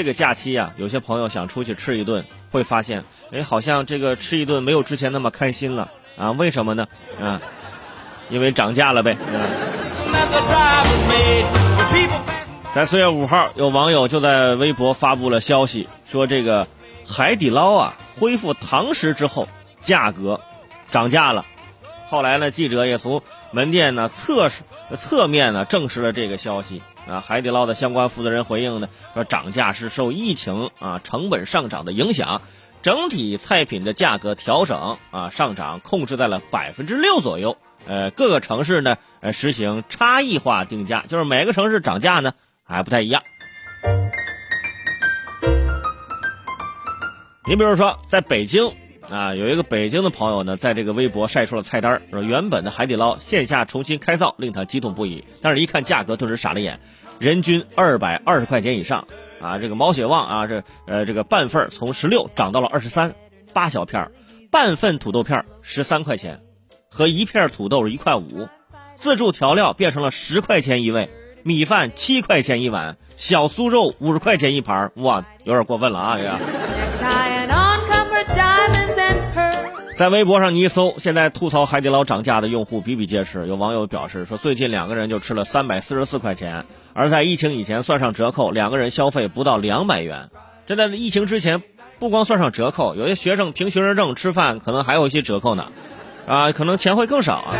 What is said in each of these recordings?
这个假期啊，有些朋友想出去吃一顿，会发现，哎，好像这个吃一顿没有之前那么开心了啊？为什么呢？啊，因为涨价了呗。在四月五号，有网友就在微博发布了消息，说这个海底捞啊恢复堂食之后，价格涨价了。后来呢，记者也从门店呢侧侧面呢证实了这个消息啊。海底捞的相关负责人回应呢说，涨价是受疫情啊成本上涨的影响，整体菜品的价格调整啊上涨控制在了百分之六左右。呃，各个城市呢呃实行差异化定价，就是每个城市涨价呢。还不太一样。你比如说，在北京啊，有一个北京的朋友呢，在这个微博晒出了菜单说原本的海底捞线下重新开造，令他激动不已。但是，一看价格，顿时傻了眼，人均二百二十块钱以上啊！这个毛血旺啊，这呃这个半份从十六涨到了二十三，八小片半份土豆片十三块钱，和一片土豆一块五，自助调料变成了十块钱一位。米饭七块钱一碗，小酥肉五十块钱一盘，哇，有点过分了啊！这个，在微博上你一搜，现在吐槽海底捞涨价的用户比比皆是。有网友表示说，最近两个人就吃了三百四十四块钱，而在疫情以前算上折扣，两个人消费不到两百元。这在疫情之前，不光算上折扣，有些学生凭学生证吃饭可能还有一些折扣呢，啊，可能钱会更少啊。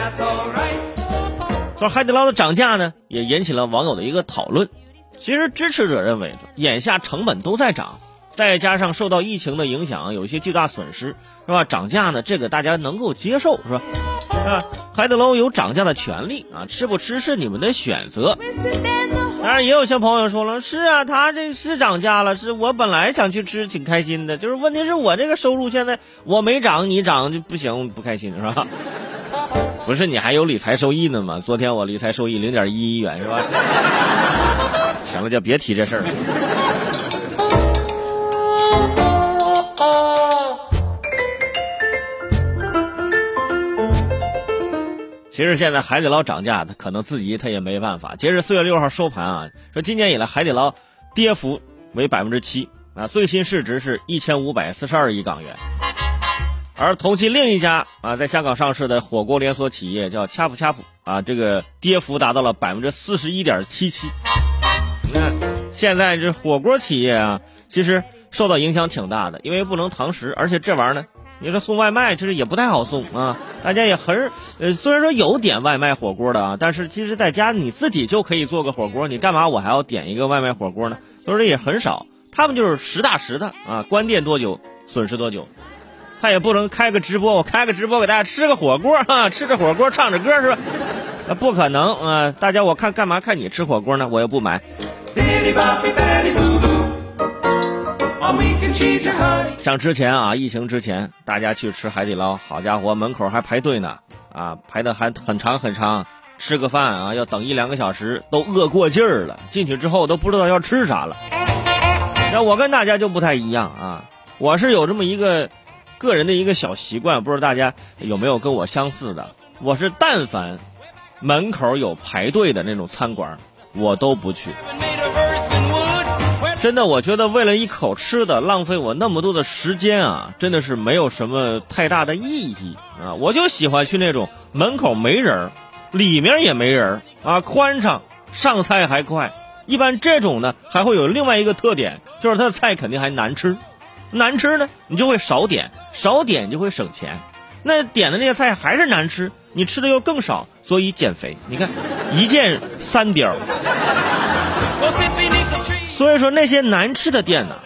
说海底捞的涨价呢，也引起了网友的一个讨论。其实支持者认为，眼下成本都在涨，再加上受到疫情的影响，有一些巨大损失，是吧？涨价呢，这个大家能够接受，是吧？啊，海底捞有涨价的权利啊，吃不吃是你们的选择。当然，也有些朋友说了，是啊，他这是涨价了，是我本来想去吃，挺开心的，就是问题是我这个收入现在我没涨，你涨就不行，不开心，是吧？不是你还有理财收益呢吗？昨天我理财收益零点一亿元是吧？行了，就别提这事儿了。其实现在海底捞涨价，他可能自己他也没办法。截至四月六号收盘啊，说今年以来海底捞跌幅为百分之七啊，最新市值是一千五百四十二亿港元。而同期另一家啊，在香港上市的火锅连锁企业叫恰普恰普啊，这个跌幅达到了百分之四十一点七七。你看，现在这火锅企业啊，其实受到影响挺大的，因为不能堂食，而且这玩意儿呢，你说送外卖其实也不太好送啊。大家也很呃，虽然说有点外卖火锅的啊，但是其实在家你自己就可以做个火锅，你干嘛我还要点一个外卖火锅呢？所以说也很少，他们就是实打实的啊，关店多久损失多久。他也不能开个直播，我开个直播给大家吃个火锅啊，吃着火锅唱着歌是吧？那不可能啊！大家我看干嘛看你吃火锅呢？我也不买。像之前啊，疫情之前，大家去吃海底捞，好家伙，门口还排队呢，啊，排的还很长很长，吃个饭啊要等一两个小时，都饿过劲儿了，进去之后都不知道要吃啥了。那我跟大家就不太一样啊，我是有这么一个。个人的一个小习惯，不知道大家有没有跟我相似的？我是但凡门口有排队的那种餐馆，我都不去。真的，我觉得为了一口吃的浪费我那么多的时间啊，真的是没有什么太大的意义啊！我就喜欢去那种门口没人，里面也没人啊，宽敞，上菜还快。一般这种呢，还会有另外一个特点，就是它的菜肯定还难吃。难吃呢，你就会少点，少点就会省钱。那点的那些菜还是难吃，你吃的又更少，所以减肥。你看，一箭三雕。所以说那些难吃的店呢，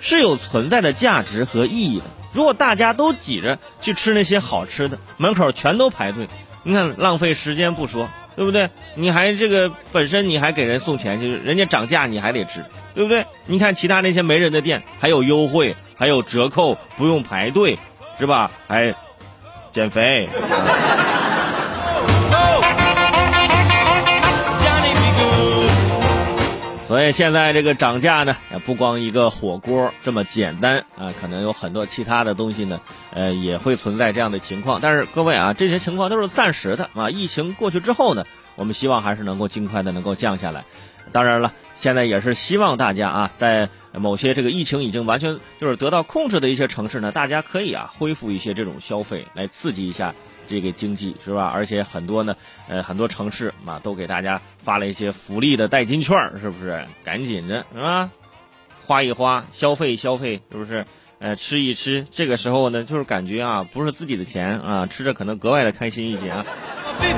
是有存在的价值和意义的。如果大家都挤着去吃那些好吃的，门口全都排队，你看浪费时间不说。对不对？你还这个本身你还给人送钱，就是人家涨价你还得吃，对不对？你看其他那些没人的店，还有优惠，还有折扣，不用排队，是吧？还减肥。所以现在这个涨价呢，也不光一个火锅这么简单啊，可能有很多其他的东西呢，呃，也会存在这样的情况。但是各位啊，这些情况都是暂时的啊，疫情过去之后呢，我们希望还是能够尽快的能够降下来。当然了。现在也是希望大家啊，在某些这个疫情已经完全就是得到控制的一些城市呢，大家可以啊恢复一些这种消费，来刺激一下这个经济，是吧？而且很多呢，呃，很多城市嘛都给大家发了一些福利的代金券，是不是？赶紧的，是吧？花一花，消费消费，是不是？呃，吃一吃，这个时候呢，就是感觉啊，不是自己的钱啊，吃着可能格外的开心一些啊。Big